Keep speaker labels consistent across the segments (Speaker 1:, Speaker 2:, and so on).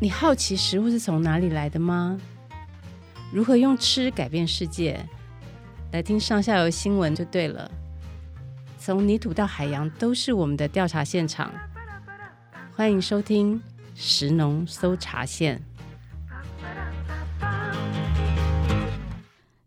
Speaker 1: 你好奇食物是从哪里来的吗？如何用吃改变世界？来听上下游新闻就对了。从泥土到海洋，都是我们的调查现场。欢迎收听食农搜查线。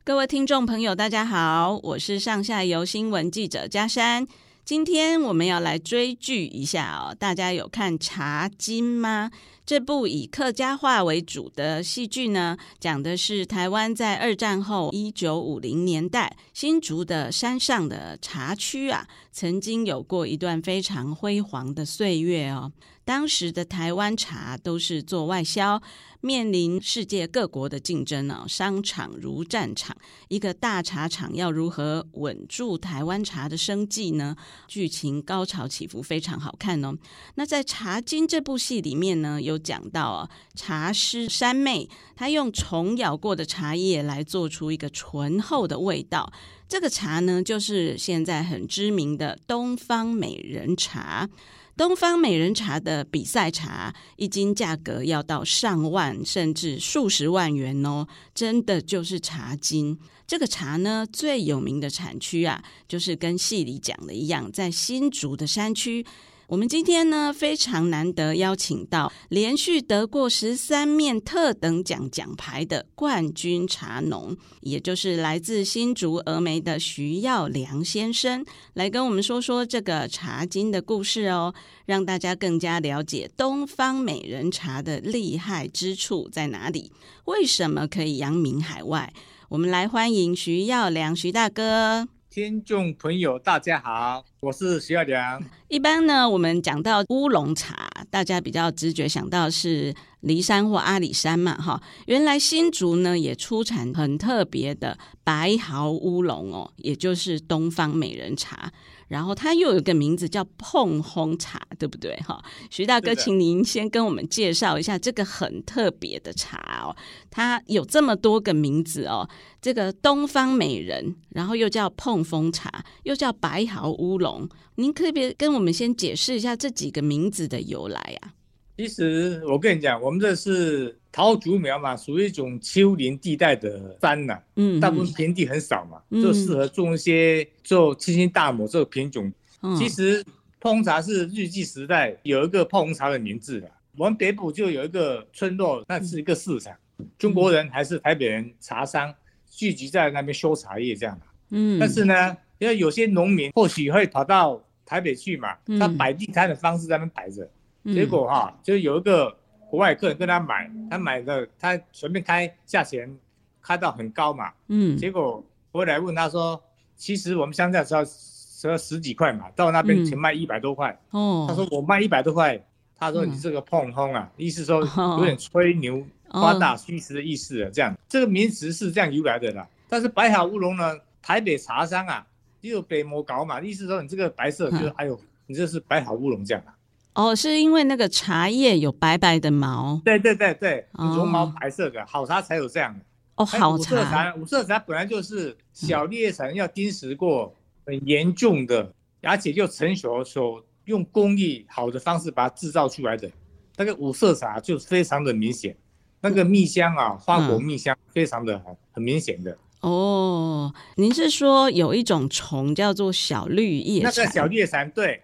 Speaker 2: 各位听众朋友，大家好，我是上下游新闻记者佳珊。今天我们要来追剧一下哦，大家有看《茶金》吗？这部以客家话为主的戏剧呢，讲的是台湾在二战后一九五零年代新竹的山上的茶区啊，曾经有过一段非常辉煌的岁月哦。当时的台湾茶都是做外销。面临世界各国的竞争呢，商场如战场，一个大茶厂要如何稳住台湾茶的生计呢？剧情高潮起伏，非常好看哦。那在《茶经》这部戏里面呢，有讲到啊，茶师山妹她用虫咬过的茶叶来做出一个醇厚的味道，这个茶呢，就是现在很知名的东方美人茶。东方美人茶的比赛茶，一斤价格要到上万甚至数十万元哦，真的就是茶金。这个茶呢，最有名的产区啊，就是跟戏里讲的一样，在新竹的山区。我们今天呢，非常难得邀请到连续得过十三面特等奖奖牌的冠军茶农，也就是来自新竹峨眉的徐耀良先生，来跟我们说说这个茶金的故事哦，让大家更加了解东方美人茶的厉害之处在哪里，为什么可以扬名海外？我们来欢迎徐耀良徐大哥。
Speaker 3: 听众朋友，大家好，我是徐耀良。
Speaker 2: 一般呢，我们讲到乌龙茶，大家比较直觉想到是梨山或阿里山嘛，哈。原来新竹呢也出产很特别的白毫乌龙哦，也就是东方美人茶。然后它又有一个名字叫碰烘茶，对不对？哈，徐大哥，请您先跟我们介绍一下这个很特别的茶哦。它有这么多个名字哦，这个东方美人，然后又叫碰风茶，又叫白毫乌龙。您可别跟我们先解释一下这几个名字的由来啊？
Speaker 3: 其实我跟你讲，我们这是桃竹苗嘛，属于一种丘陵地带的山呐、啊，嗯，大部分平地很少嘛，嗯、就适合种一些做七星大抹这个品种。嗯、其实椪茶是日据时代有一个椪茶的名字的，我们北部就有一个村落，那是一个市场，嗯、中国人还是台北人茶商聚集在那边修茶叶这样的。嗯，但是呢，因为有些农民或许会跑到台北去嘛，他摆地摊的方式在那边摆着。结果哈，就有一个国外客人跟他买，他买的他随便开价钱，开到很高嘛。嗯。结果回来问他说，其实我们乡下只要只要十几块嘛，到那边只卖一百多块。哦。他说我卖一百多块，他说你这个椪风啊，意思说有点吹牛夸大虚实的意思啊，这样。这个名词是这样由来的啦。但是白毫乌龙呢，台北茶商啊，又北摩搞嘛，意思说你这个白色就是哎呦，你这是白毫乌龙这样啊。
Speaker 2: 哦，是因为那个茶叶有白白的毛，
Speaker 3: 对对对对，绒毛白色的，好茶才有这样的。
Speaker 2: 哦，好茶，
Speaker 3: 五色茶本来就是小绿叶蝉要叮食过很严重的，而且又成熟所用工艺好的方式把它制造出来的。那个五色茶就非常的明显，那个蜜香啊，花果蜜香非常的很很明显的。
Speaker 2: 哦，您是说有一种虫叫做小绿叶？
Speaker 3: 那个小绿叶蝉对。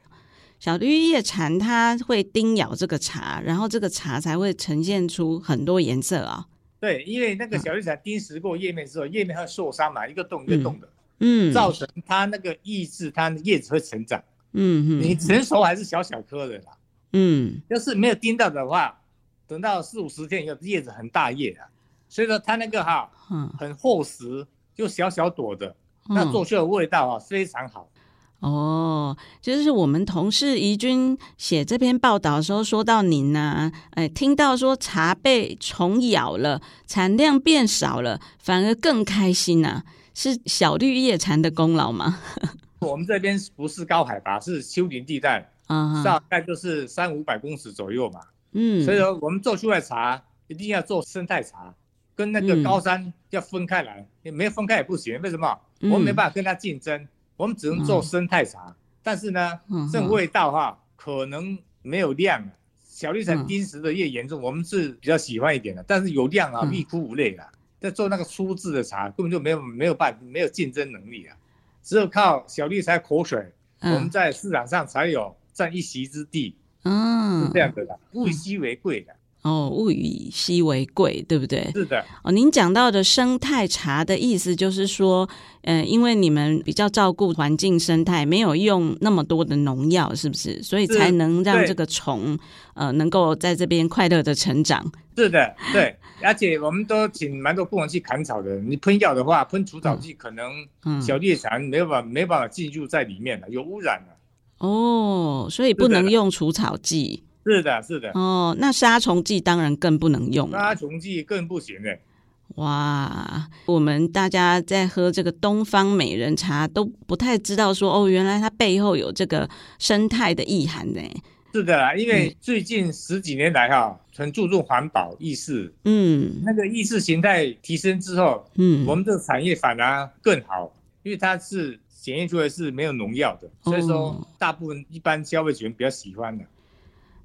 Speaker 2: 小绿叶蝉它会叮咬这个茶，然后这个茶才会呈现出很多颜色啊、哦。
Speaker 3: 对，因为那个小绿蝉叮食过叶面之后，叶面它会受伤嘛，一个洞一个洞的，嗯，造成它那个抑制它叶子会成长。嗯嗯，你成熟还是小小颗的啦。嗯，要是没有叮到的话，等到四五十天以后，叶子很大叶啊，所以说它那个哈，嗯，很厚实，就小小朵的，那做出的味道啊非常好。
Speaker 2: 哦，就是我们同事怡君写这篇报道的时候说到您呐、啊，哎，听到说茶被虫咬了，产量变少了，反而更开心呐、啊，是小绿叶蝉的功劳吗？
Speaker 3: 我们这边不是高海拔，是丘陵地带，啊，大概就是三五百公尺左右嘛，嗯，所以说我们做出来茶一定要做生态茶，跟那个高山要分开来，没分开也不行，为什么？我们没办法跟它竞争。我们只能做生态茶，嗯、但是呢，这个味道哈，可能没有量，小绿茶丁时的越严重，嗯，我们是比较喜欢一点的，但是有量啊，欲哭无泪啊。在做那个粗制的茶，根本就没有没有办没有竞争能力啊，只有靠小绿茶口水，嗯，我们在市场上才有占一席之地。嗯，是这样子的，物以稀为贵的。
Speaker 2: 哦，物以稀为贵，对不对？
Speaker 3: 是的。
Speaker 2: 哦，您讲到的生态茶的意思就是说，嗯、呃，因为你们比较照顾环境生态，没有用那么多的农药，是不是？所以才能让这个虫，呃，能够在这边快乐的成长。
Speaker 3: 是的，对。而且我们都请蛮多工人去砍草的，你喷药的话，喷除草剂，可能小叶蝉没有办法、嗯、没办法进入在里面了，有污染了。
Speaker 2: 哦，所以不能用除草剂。
Speaker 3: 是的，是的。
Speaker 2: 哦，那杀虫剂当然更不能用。
Speaker 3: 杀虫剂更不行哎。
Speaker 2: 哇，我们大家在喝这个东方美人茶都不太知道说哦，原来它背后有这个生态的意涵呢。
Speaker 3: 是的啦，因为最近十几年来哈，很注重环保意识。嗯，那个意识形态提升之后，嗯，我们这个产业反而更好，因为它是检验出来是没有农药的，所以说大部分一般消费者比较喜欢的。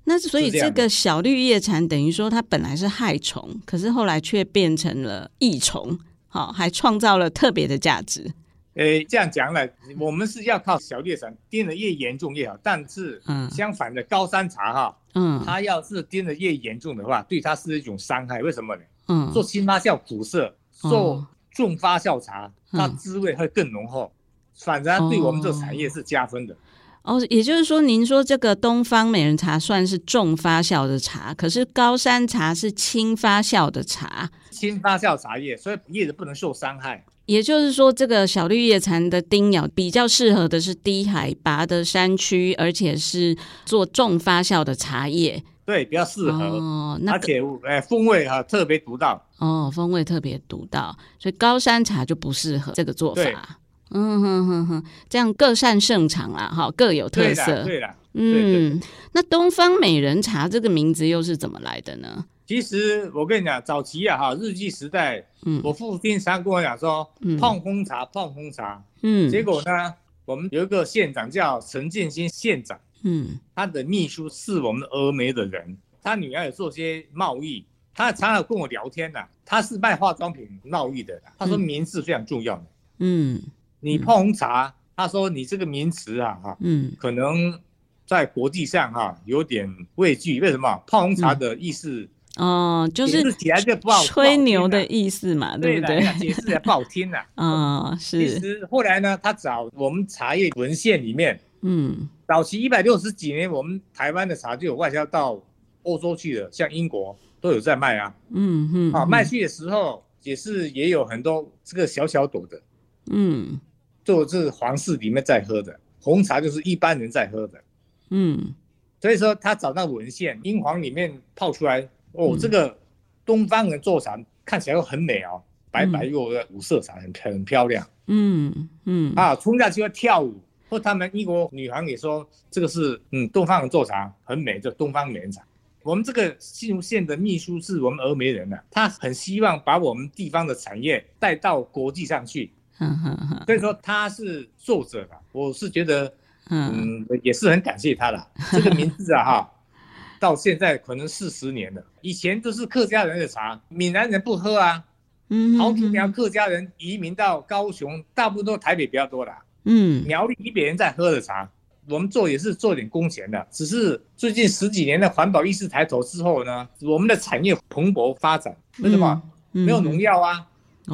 Speaker 2: 那所以这个小绿叶蝉等于说它本来是害虫，可是后来却变成了益虫，好，还创造了特别的价值。
Speaker 3: 诶，这样讲呢，我们是要靠小绿叶蝉叮得越严重越好。但是，嗯，相反的高山茶哈，嗯，它要是叮得越严重的话，对它是一种伤害。为什么呢？嗯，做新发酵苦涩，做重发酵茶，它滋味会更浓厚，反而对我们这个产业是加分的。
Speaker 2: 哦，也就是说，您说这个东方美人茶算是重发酵的茶，可是高山茶是轻发酵的茶，
Speaker 3: 轻发酵茶叶，所以叶子不能受伤害。
Speaker 2: 也就是说，这个小绿叶蝉的叮咬比较适合的是低海拔的山区，而且是做重发酵的茶叶，
Speaker 3: 对，比较适合。哦，那个、而且呃，风味哈特别独到。
Speaker 2: 哦，风味特别独到，所以高山茶就不适合这个做法。嗯哼哼哼，这样各擅胜场啊，哈，各有特色。
Speaker 3: 对了，
Speaker 2: 嗯，那东方美人茶这个名字又是怎么来的呢？
Speaker 3: 其实我跟你讲，早期啊，哈，日据时代，嗯，我父亲常跟我讲说，嗯，碰红茶，泡红茶，嗯，结果呢，我们有一个县长叫陈建新县长，嗯，他的秘书是我们峨眉的人，他女儿也做些贸易，他常常跟我聊天的，啊，他是卖化妆品贸易的，他说名字非常重要的，嗯。你泡红茶，嗯，他说你这个名词啊，哈，嗯，可能在国际上哈有点畏惧。为什么？泡红茶的意思，
Speaker 2: 哦，就是起来就不好，吹牛的意思嘛，对不对？
Speaker 3: 解释也不好听呐。
Speaker 2: 啊，是。
Speaker 3: 其实后来呢，他找我们茶叶文献里面，嗯，早期一百六十几年，我们台湾的茶就有外销到欧洲去了，像英国都有在卖啊。嗯哼。啊，卖去的时候也是也有很多这个小小朵的，嗯。做这是皇室里面在喝的红茶，就是一般人在喝的，嗯，所以说他找到文献，英皇里面泡出来，哦，这个东方人做茶看起来又很美哦，白白又有五色茶，很很漂亮，嗯嗯，啊，冲下去要跳舞，或他们英国女皇也说这个是嗯东方人做茶很美，就东方美人茶。我们这个新竹县的秘书是我们峨眉人呢，他很希望把我们地方的产业带到国际上去。所以说他是作者吧，我是觉得，嗯，也是很感谢他的 这个名字啊哈，到现在可能四十年了。以前都是客家人的茶，闽南人不喝啊。嗯，桃竹苗客家人移民到高雄，大部分都台北比较多啦。嗯，苗栗以北人在喝的茶，我们做也是做点工钱的。只是最近十几年的环保意识抬头之后呢，我们的产业蓬勃发展。为什么？没有农药啊，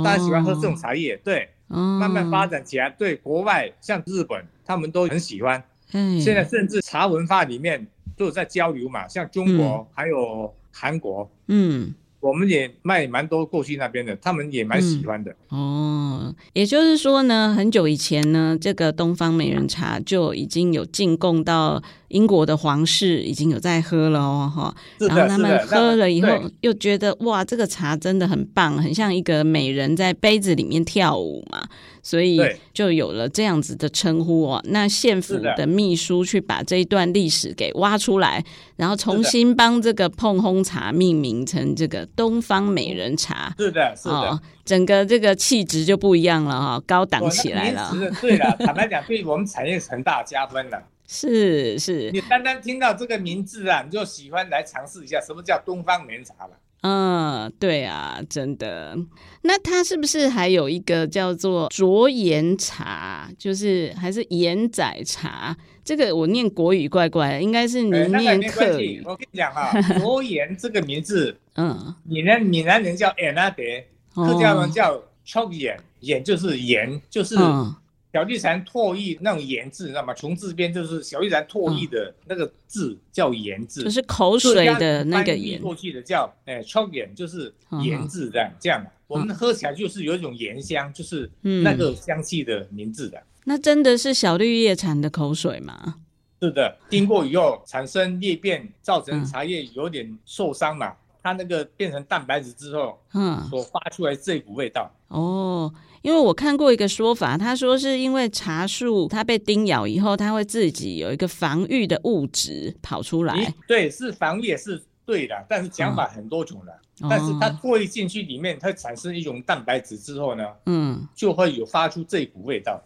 Speaker 3: 大家喜欢喝这种茶叶，对。慢慢发展起来，对国外像日本，他们都很喜欢。嗯，现在甚至茶文化里面都有在交流嘛，像中国还有韩国。嗯。我们也卖蛮多过去那边的，他们也蛮喜欢的。
Speaker 2: 嗯。哦，也就是说呢，很久以前呢，这个东方美人茶就已经有进贡到英国的皇室，已经有在喝了哦，哈。然后他们喝了以后，又觉得哇，这个茶真的很棒，很像一个美人在杯子里面跳舞嘛。所以就有了这样子的称呼哦。那县府的秘书去把这一段历史给挖出来，然后重新帮这个碰烘茶命名成这个东方美人茶。
Speaker 3: 是的，是的，哦、
Speaker 2: 整个这个气质就不一样了哈，高档起来了。
Speaker 3: 对了，坦白讲，对我们产业是很大加分的。
Speaker 2: 是是，
Speaker 3: 你单单听到这个名字啊，你就喜欢来尝试一下什么叫东方美人茶了。
Speaker 2: 嗯，对啊，真的。那它是不是还有一个叫做卓岩茶，就是还是岩仔茶？这个我念国语怪怪的，应该是你念客语。
Speaker 3: 我跟你讲哈，卓岩这个名字，嗯，闽南闽南人叫岩阿德，客家人叫 c h o k 岩，岩就是盐，就是。嗯小绿蝉唾液那种盐字，你知道吗？穷字边就是小绿蝉唾液的那个字，嗯、叫盐字，
Speaker 2: 就是口水的那个盐。
Speaker 3: 过去的叫哎，超盐就是盐字这样、嗯、这样。我们喝起来就是有一种盐香，就是那个香气的名字的。
Speaker 2: 那真的是小绿叶蝉的口水吗？
Speaker 3: 是的，经过以后产生裂变，造成茶叶有点受伤嘛。嗯、它那个变成蛋白质之后，嗯，所发出来这股味道。
Speaker 2: 哦。因为我看过一个说法，他说是因为茶树它被叮咬以后，它会自己有一个防御的物质跑出来。
Speaker 3: 对，是防御也是对的，但是讲法很多种的。哦、但是它过滤进去里面，它产生一种蛋白质之后呢，嗯，就会有发出这一股味道。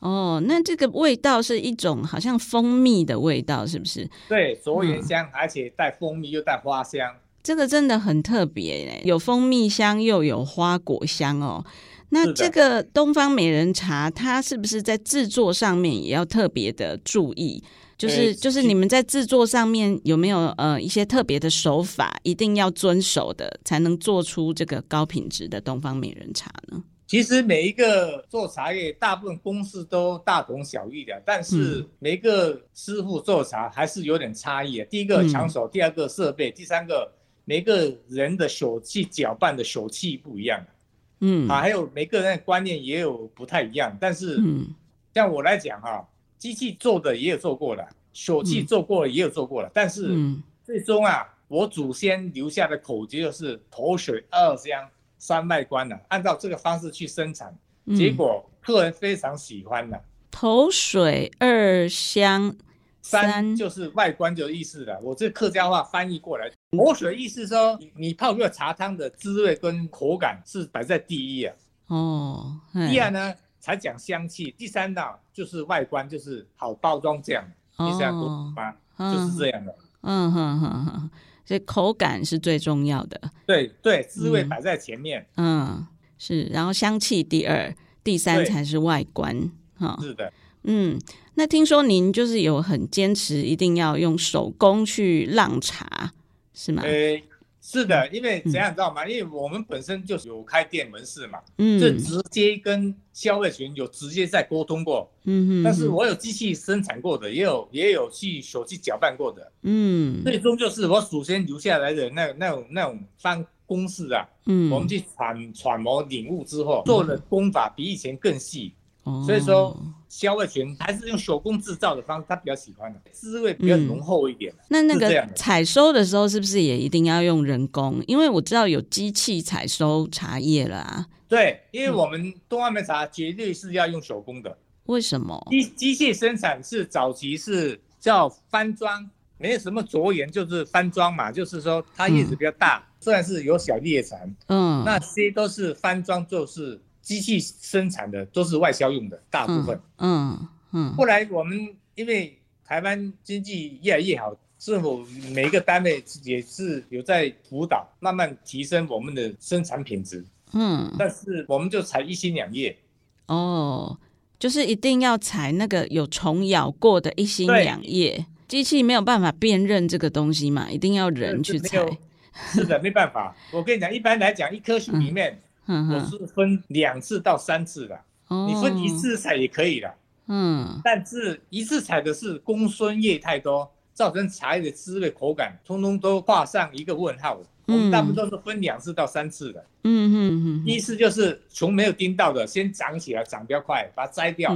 Speaker 2: 哦，那这个味道是一种好像蜂蜜的味道，是不是？
Speaker 3: 对，卓岩香，嗯、而且带蜂蜜又带花香，
Speaker 2: 这个真的很特别嘞，有蜂蜜香又有花果香哦。那这个东方美人茶，它是不是在制作上面也要特别的注意？就是就是你们在制作上面有没有呃一些特别的手法，一定要遵守的，才能做出这个高品质的东方美人茶呢？
Speaker 3: 其实每一个做茶叶，大部分公式都大同小异的，但是每一个师傅做茶还是有点差异。第一个抢手，第二个设备，第三个每个人的手气搅拌的手气不一样。嗯啊，还有每个人的观念也有不太一样，但是，嗯像我来讲哈，机器做的也有做过了，手气做过了也有做过了，但是，最终啊，我祖先留下的口诀就是头水二香三外观的，按照这个方式去生产，结果客人非常喜欢的。
Speaker 2: 头水二香。
Speaker 3: 三就是外观就意思了，我这客家话翻译过来，磨水意思说你泡个茶汤的滋味跟口感是摆在第一啊。哦，第二呢才讲香气，第三呢就是外观就是好包装这样，第三个吗？就是这样的。嗯哼哼哼，
Speaker 2: 所以口感是最重要的。
Speaker 3: 对对，滋味摆在前面。
Speaker 2: 嗯，是，然后香气第二，第三才是外观。哈，
Speaker 3: 是的。
Speaker 2: 嗯，那听说您就是有很坚持，一定要用手工去浪茶，是吗？
Speaker 3: 呃，是的，因为怎样知道吗？嗯、因为我们本身就是有开店门市嘛，嗯，就直接跟消费群有直接在沟通过，嗯哼，但是我有机器生产过的，也有也有去手去搅拌过的，嗯，最终就是我祖先留下来的那那种那种方公式啊，嗯，我们去揣揣摩领悟之后，做的功法比以前更细。所以说，消费群还是用手工制造的方式，他比较喜欢的，滋味比较浓厚一点。嗯、
Speaker 2: 那那个采收的时候，是不是也一定要用人工？因为我知道有机器采收茶叶了啊。
Speaker 3: 对，因为我们东方梅茶绝对是要用手工的。
Speaker 2: 为什么？
Speaker 3: 机机械生产是早期是叫翻装，没有什么着眼，就是翻装嘛，就是说它叶子比较大，嗯、虽然是有小叶蝉，嗯，那些都是翻装，就是。机器生产的都是外销用的，大部分。嗯嗯。嗯，后来我们因为台湾经济越来越好，政府每一个单位也是有在辅导，慢慢提升我们的生产品质。嗯。但是我们就采一心两叶。
Speaker 2: 哦，就是一定要采那个有虫咬过的一心两叶，机器没有办法辨认这个东西嘛，一定要人去采。
Speaker 3: 是的，没办法。我跟你讲，一般来讲，一棵树里面。我是分两次到三次的，哦、你分一次采也可以的，嗯，但是一次采的是公孙叶太多，造成茶叶的滋味口感通通都画上一个问号。嗯、我们大部分都是分两次到三次的，嗯嗯嗯，第一次就是从没有盯到的，先长起来，长比较快，把它摘掉，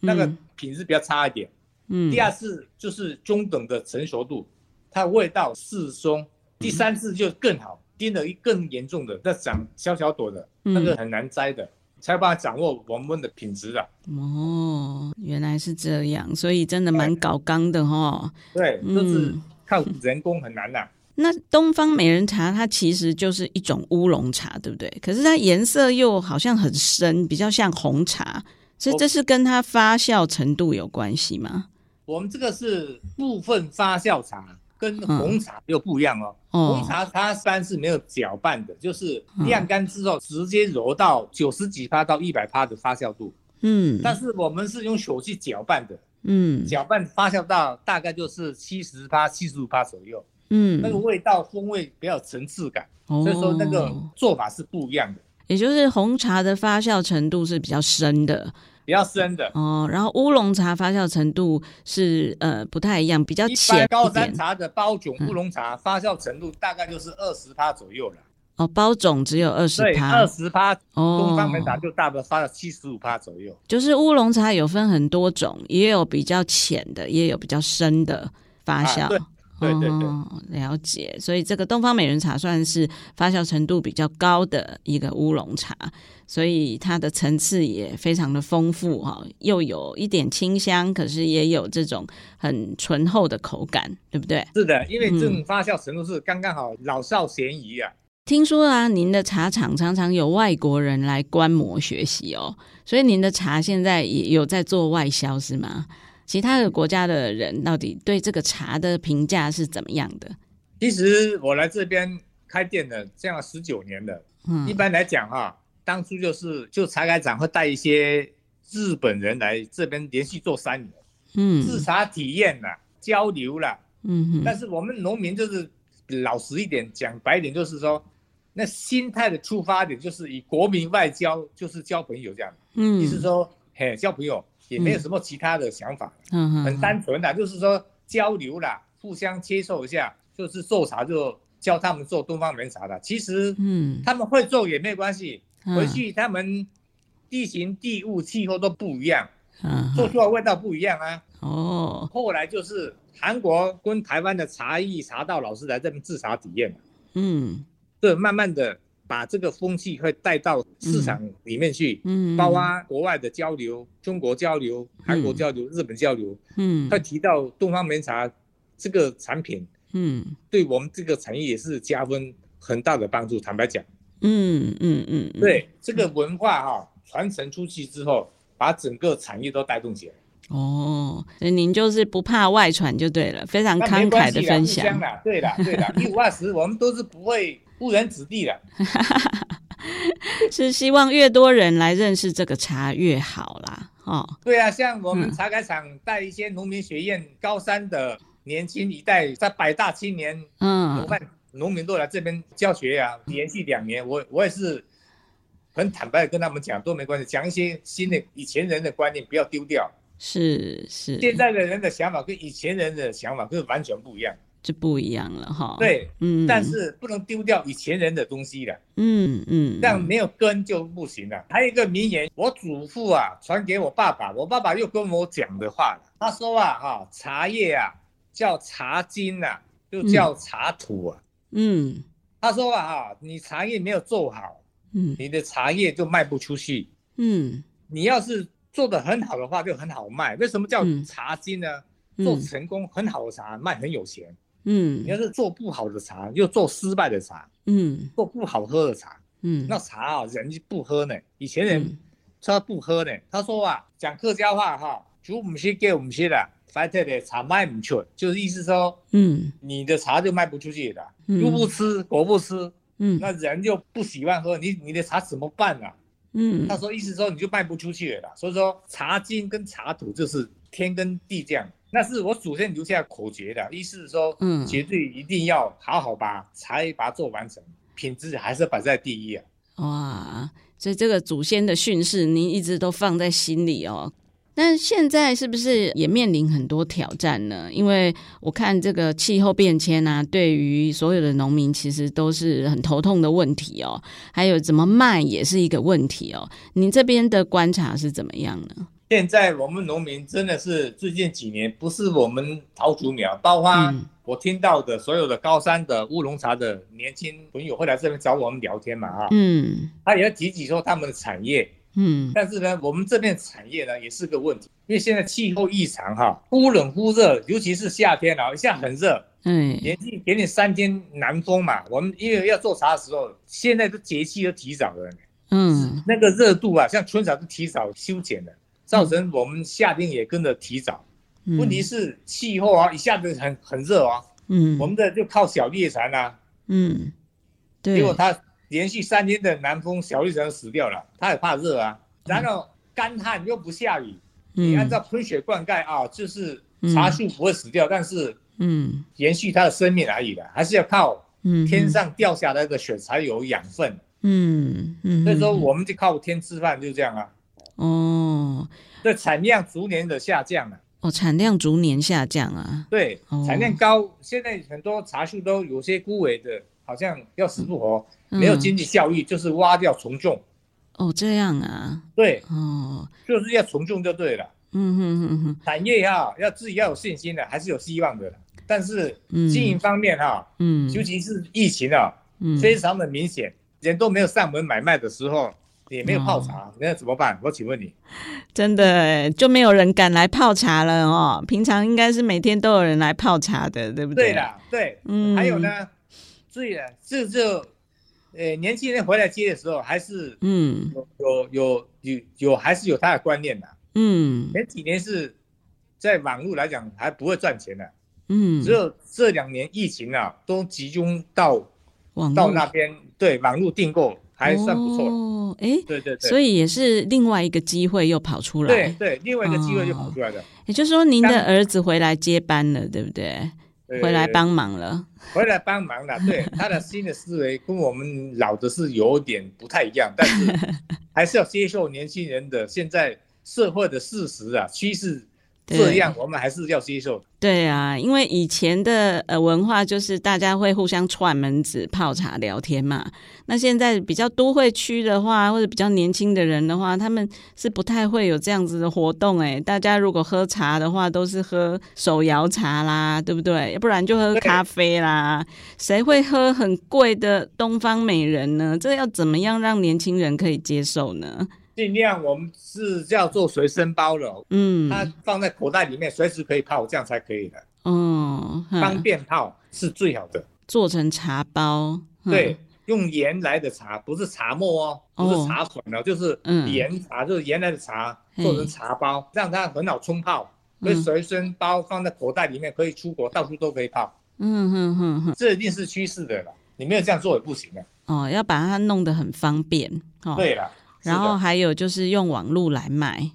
Speaker 3: 那个品质比较差一点。嗯，第二次就是中等的成熟度，它味道适中，第三次就更好。叮的更严重的，那长小小朵的，那个很难摘的，才有办法掌握我们的品质的。
Speaker 2: 哦，原来是这样，所以真的蛮搞刚的哈。
Speaker 3: 对，就、是靠人工很难呐、
Speaker 2: 那东方美人茶它其实就是一种乌龙茶，对不对？可是它颜色又好像很深，比较像红茶，所以这是跟它发酵程度有关系吗？
Speaker 3: 我们这个是部分发酵茶，跟红茶又不一样哦。嗯、红茶它一般是没有搅拌的，就是晾干之后直接揉到九十几趴到一百趴的发酵度。嗯，但是我们是用手去搅拌的。嗯，搅拌发酵到大概就是七十趴、七十五趴左右。嗯，那个味道风味比较有层次感，哦、所以说那个做法是不一样的。
Speaker 2: 也就是红茶的发酵程度是比较深的。
Speaker 3: 比较深的
Speaker 2: 哦，然后乌龙茶发酵程度是呃不太一样，比较浅。
Speaker 3: 高山茶的包种乌龙茶发酵程度大概就是二十趴左右了。
Speaker 2: 哦，包种只有二十趴，
Speaker 3: 二十趴。哦，东方美茶就大概发了七十五趴左右。
Speaker 2: 就是乌龙茶有分很多种，也有比较浅的，也有比较深的发酵。啊
Speaker 3: 对对对，
Speaker 2: 哦，了解。所以这个东方美人茶算是发酵程度比较高的一个乌龙茶，所以它的层次也非常的丰富哈，又有一点清香，可是也有这种很醇厚的口感，对不对？
Speaker 3: 是的，因为这种发酵程度是刚刚好，老少咸宜啊。
Speaker 2: 听说啊，您的茶厂常常有外国人来观摩学习哦，所以您的茶现在也有在做外销是吗？其他的国家的人到底对这个茶的评价是怎么样的？
Speaker 3: 其实我来这边开店的，这样十九年了。嗯，一般来讲哈，当初就是就茶改长会带一些日本人来这边连续做三年，嗯，制茶体验了，交流了，嗯哼。但是我们农民就是老实一点，讲白一点，就是说那心态的出发点就是以国民外交，就是交朋友这样。嗯，意思说嘿交朋友。也没有什么其他的想法，嗯，很单纯的，就是说交流啦，互相接受一下，就是做茶就教他们做东方美人茶的。其实，嗯，他们会做也没有关系，回去他们地形地物气候都不一样，嗯，做出来味道不一样啊。哦，后来就是韩国跟台湾的茶艺茶道老师来这边制茶体验嘛，嗯，对，慢慢的。把这个风气会带到市场里面去，嗯，包括国外的交流、嗯、中国交流、韩国交流、嗯、日本交流，嗯，会提到东方美茶这个产品，嗯，对我们这个产业也是加分很大的帮助。坦白讲，嗯嗯嗯，对这个文化哈、哦、传承出去之后，把整个产业都带动起来。
Speaker 2: 哦，那您就是不怕外传就对了，非常慷慨的分享。
Speaker 3: 对的对的，一五二十我们都是不会。误人子弟了，
Speaker 2: 是希望越多人来认识这个茶越好啦。哦，
Speaker 3: 对啊，像我们茶改厂带一些农民学院高三的年轻一代，在百大青年，嗯，农民都来这边教学呀、啊，连续两年，我我也是很坦白的跟他们讲，都没关系，讲一些新的以前人的观念，不要丢掉。
Speaker 2: 是是，
Speaker 3: 现在的人的想法跟以前人的想法是完全不一样。
Speaker 2: 就不一样了哈，
Speaker 3: 对，嗯，但是不能丢掉以前人的东西了，嗯嗯，这样没有根就不行了。还有一个名言，我祖父啊传给我爸爸，我爸爸又跟我讲的话，他说啊哈，茶叶啊叫茶金呐，又叫茶土啊，嗯，他说啊哈，你茶叶没有做好，嗯，你的茶叶就卖不出去，嗯，你要是做的很好的话就很好卖。为什么叫茶金呢？做成功很好的茶卖很有钱。嗯，你要是做不好的茶，又做失败的茶，嗯，做不好喝的茶，嗯，那茶啊，人就不喝呢。以前人他不喝呢，他说啊，讲客家话哈，煮不些给我们些的，反正的茶卖不出，就是意思说，嗯，你的茶就卖不出去的，鱼不吃，狗不吃，嗯，那人就不喜欢喝，你你的茶怎么办啊？嗯，他说意思说你就卖不出去了，所以说茶金跟茶土就是天跟地这样。那是我祖先留下口诀的，意思是说，嗯，绝对一定要好好把才把它做完成，品质还是摆在第一啊。
Speaker 2: 哇，所以这个祖先的训示，您一直都放在心里哦。但现在是不是也面临很多挑战呢？因为我看这个气候变迁啊，对于所有的农民其实都是很头痛的问题哦。还有怎么卖也是一个问题哦。您这边的观察是怎么样呢？
Speaker 3: 现在我们农民真的是最近几年，不是我们桃竹苗，包括我听到的所有的高山的乌龙茶的年轻朋友会来这边找我们聊天嘛，哈，嗯，他也要提起说他们的产业，嗯，但是呢，我们这边产业呢也是个问题，因为现在气候异常哈，忽冷忽热，尤其是夏天啊，一下很热，嗯，连续给你三天南风嘛，我们因为要做茶的时候，现在的节气都提早了，嗯，那个热度啊，像春茶都提早修剪了。造成我们夏天也跟着提早，问题是气候啊，一下子很很热啊。嗯，我们的就靠小叶蝉啊。嗯，对。结果它连续三天的南风，小叶蝉死掉了。它也怕热啊。然后干旱又不下雨，你按照喷水灌溉啊，就是茶树不会死掉，但是嗯，延续它的生命而已的，还是要靠天上掉下来的雪才有养分。嗯嗯。所以说，我们就靠天吃饭，就这样啊。哦。这产量逐年的下降了。
Speaker 2: 哦，产量逐年下降啊。
Speaker 3: 对，产量高，现在很多茶树都有些枯萎的，好像要死不活，没有经济效益，就是挖掉重种。
Speaker 2: 哦，这样啊。
Speaker 3: 对。哦。就是要重种就对了。嗯哼哼哼。产业哈，要自己要有信心的，还是有希望的。但是经营方面哈，嗯，尤其是疫情啊，非常的明显，人都没有上门买卖的时候。也没有泡茶，那、哦、怎么办？我请问你，
Speaker 2: 真的就没有人敢来泡茶了哦。平常应该是每天都有人来泡茶的，对不对？
Speaker 3: 对的，对，嗯。还有呢，对了，这就，呃，年轻人回来接的时候，还是嗯，有有有有有，还是有他的观念的。嗯，前几年是在网络来讲还不会赚钱的，嗯，只有这两年疫情啊，都集中到网到那边，对，网络订购。还算不错哦，哎，对对对，
Speaker 2: 所以也是另外一个机会又跑出来，
Speaker 3: 对对，另外一个机会又跑出来的。
Speaker 2: 也就是说，您的儿子回来接班了，对不对？回来帮忙了，
Speaker 3: 回来帮忙了。对，他的新的思维跟我们老的是有点不太一样，但是还是要接受年轻人的现在社会的事实啊，趋势。这样我们还是要接受。
Speaker 2: 对啊，因为以前的呃文化就是大家会互相串门子泡茶聊天嘛。那现在比较都会区的话，或者比较年轻的人的话，他们是不太会有这样子的活动。哎，大家如果喝茶的话，都是喝手摇茶啦，对不对？要不然就喝咖啡啦。谁会喝很贵的东方美人呢？这要怎么样让年轻人可以接受呢？
Speaker 3: 尽量我们是叫做随身包的，嗯，它放在口袋里面，随时可以泡，这样才可以的。哦，方便泡是最好的。
Speaker 2: 做成茶包，
Speaker 3: 对，用原来的茶，不是茶末哦，不是茶粉哦，就是盐茶，就是原来的茶做成茶包，让它很好冲泡，可以随身包放在口袋里面，可以出国到处都可以泡。嗯哼哼哼，这一定是趋势的了，你没有这样做也不行的。
Speaker 2: 哦，要把它弄得很方便。
Speaker 3: 哦对了。
Speaker 2: 然后还有就是用网络来卖，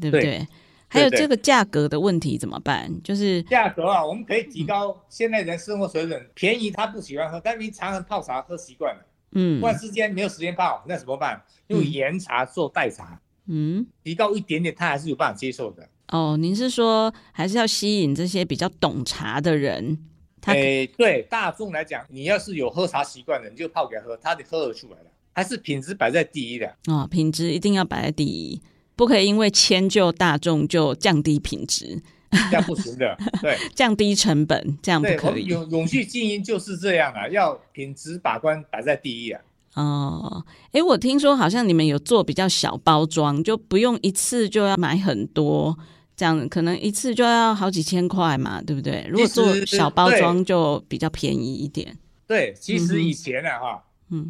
Speaker 2: 对不对？对，还有这个价格的问题怎么办？就是
Speaker 3: 价格啊，我们可以提高现在人生活水准，便宜他不喜欢喝，但你常常泡茶喝习惯了，嗯，突然之间没有时间泡，那怎么办？用盐茶做代茶，嗯，提高一点点，他还是有办法接受的。
Speaker 2: 哦，您是说还是要吸引这些比较懂茶的人？他
Speaker 3: 诶，对大众来讲，你要是有喝茶习惯的，你就泡给他喝，他得喝得出来了。还是品质摆在第一的
Speaker 2: 哦，品质一定要摆在第一，不可以因为迁就大众就降低品质，
Speaker 3: 这样不行的。对，
Speaker 2: 降低成本这样不可以。
Speaker 3: 永永续经营就是这样啊，要品质把关摆在第一啊。
Speaker 2: 哦，哎，我听说好像你们有做比较小包装，就不用一次就要买很多，这样可能一次就要好几千块嘛，对不对？如果做小包装就比较便宜一点。
Speaker 3: 对，其实以前呢，哈。嗯，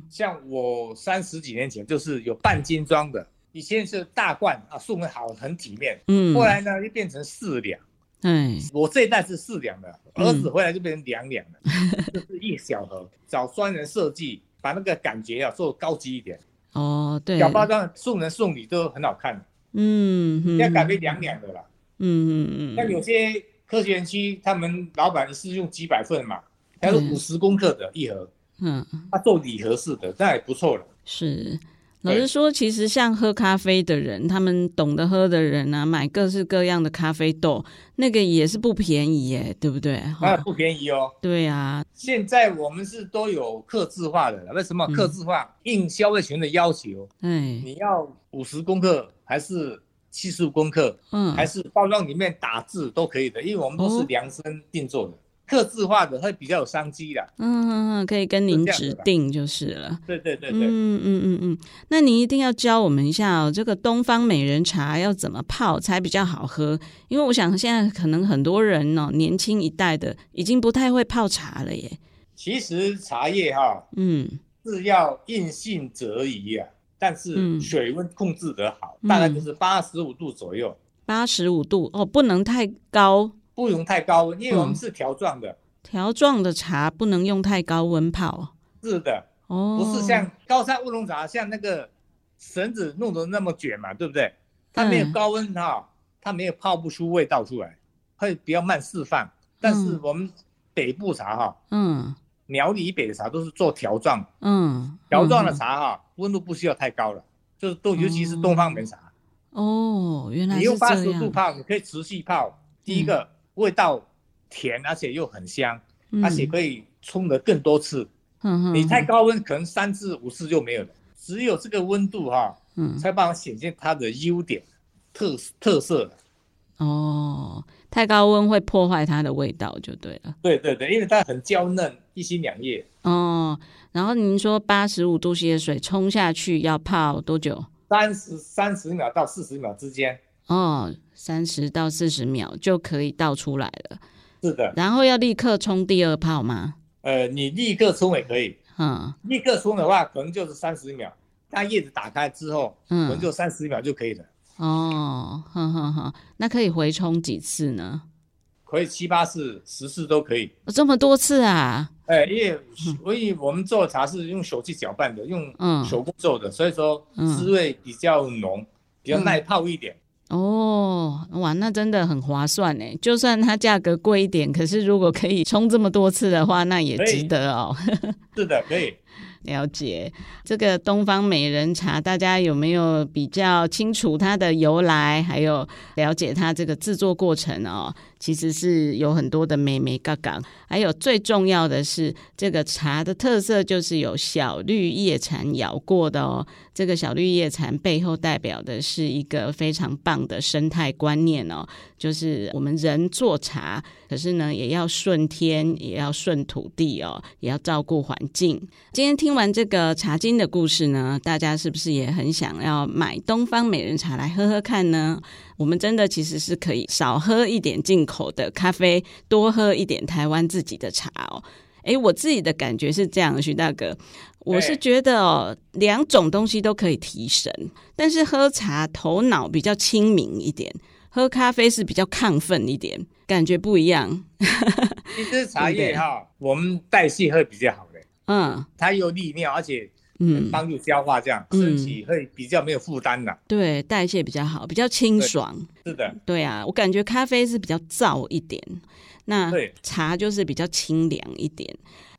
Speaker 3: 像我三十几年前就是有半斤装的，以前是大罐啊，送的好很体面。嗯，后来呢又变成四两。嗯，我这一袋是四两的，儿子回来就变成两两的，就是一小盒。找专人设计，把那个感觉啊做高级一点。哦，对，小包装送人送礼都很好看。嗯，现在改为两两的啦。嗯嗯嗯，像有些科学园区，他们老板是用几百份嘛，他是五十公克的一盒。嗯，他做礼盒式的，那也不错了。
Speaker 2: 是，老实说，其实像喝咖啡的人，他们懂得喝的人啊，买各式各样的咖啡豆，那个也是不便宜耶，对不对？
Speaker 3: 啊，不便宜哦。
Speaker 2: 对啊，
Speaker 3: 现在我们是都有刻字化的，为什么刻字化？应消费群的要求。哎，你要五十公克还是七十五公克？嗯，还是包装里面打字都可以的，因为我们都是量身定做的。哦客制化的会比较有商机的，
Speaker 2: 嗯嗯嗯，可以跟您指定就是了。
Speaker 3: 对对对对，
Speaker 2: 嗯嗯嗯嗯，那您一定要教我们一下哦，这个东方美人茶要怎么泡才比较好喝？因为我想现在可能很多人哦，年轻一代的已经不太会泡茶了耶。
Speaker 3: 其实茶叶哈，嗯，是要硬性则宜啊，但是水温控制得好，嗯、大概就是八十五度左右。
Speaker 2: 八十五度哦，不能太高，
Speaker 3: 不能太高温，因为我们是条状的，
Speaker 2: 条状的茶不能用太高温泡。
Speaker 3: 是的，哦，不是像高山乌龙茶，像那个绳子弄得那么卷嘛，对不对？它没有高温哈，它没有泡不出味道出来，会比较慢释放。但是我们北部茶哈，嗯，苗栗以北的茶都是做条状，嗯，条状的茶哈，温度不需要太高了，就是东尤其是东方美人茶。
Speaker 2: 哦，原来是这样。
Speaker 3: 你用八十度泡，你可以持续泡。第一个味道甜，而且又很香，而且可以冲得更多次。嗯，你太高温，可能三次五次就没有了。只有这个温度哈，嗯，才帮我显现它的优点、特特色。
Speaker 2: 哦，太高温会破坏它的味道，就对了。
Speaker 3: 对对对，因为它很娇嫩，一心两叶。
Speaker 2: 哦，然后您说八十五度 C 的水冲下去要泡多久？
Speaker 3: 三十三十秒到四十秒之间
Speaker 2: 哦，三十到四十秒就可以倒出来了。
Speaker 3: 是的，
Speaker 2: 然后要立刻冲第二泡吗？
Speaker 3: 呃，你立刻冲也可以。嗯，立刻冲的话，可能就是三十秒。当叶子打开之后，嗯，可能就三十秒就可以了。
Speaker 2: 哦，哼哼哼，那可以回冲几次呢？
Speaker 3: 可以七八次、十次都可以。
Speaker 2: 这么多次啊？
Speaker 3: 哎，因为所以我们做茶是用手去搅拌的，用手工做的，所以说滋味比较浓，比较耐泡一点。
Speaker 2: 哦，哇，那真的很划算呢。就算它价格贵一点，可是如果可以充这么多次的话，那也值得哦。
Speaker 3: 是的，可以。
Speaker 2: 了解这个东方美人茶，大家有没有比较清楚它的由来，还有了解它这个制作过程哦？其实是有很多的美眉角角，还有最重要的是，这个茶的特色就是有小绿叶蝉咬过的哦。这个小绿叶蝉背后代表的是一个非常棒的生态观念哦，就是我们人做茶，可是呢也要顺天，也要顺土地哦，也要照顾环境。今天听完这个茶经的故事呢，大家是不是也很想要买东方美人茶来喝喝看呢？我们真的其实是可以少喝一点进口的咖啡，多喝一点台湾自己的茶哦。诶，我自己的感觉是这样，徐大哥，我是觉得哦，两种东西都可以提神，但是喝茶头脑比较清明一点，喝咖啡是比较亢奋一点，感觉不一样。
Speaker 3: 其实茶叶 哈，我们代谢会比较好的，嗯，它有利尿，而且。嗯，帮助消化，这样身体会比较没有负担的。嗯、
Speaker 2: 对，代谢比较好，比较清爽。
Speaker 3: 是的，
Speaker 2: 对啊，我感觉咖啡是比较燥一点，那茶就是比较清凉一点。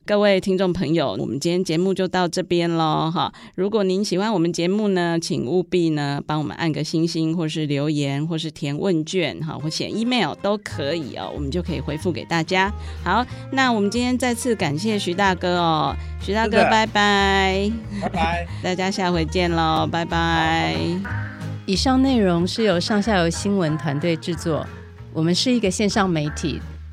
Speaker 2: 各位听众朋友，我们今天节目就到这边喽哈！如果您喜欢我们节目呢，请务必呢帮我们按个星星，或是留言，或是填问卷哈，或写 email 都可以哦，我们就可以回复给大家。好，那我们今天再次感谢徐大哥哦，徐大哥拜拜，
Speaker 3: 拜拜，
Speaker 2: 大家下回见喽，拜拜。
Speaker 1: 以上内容是由上下游新闻团队制作，我们是一个线上媒体。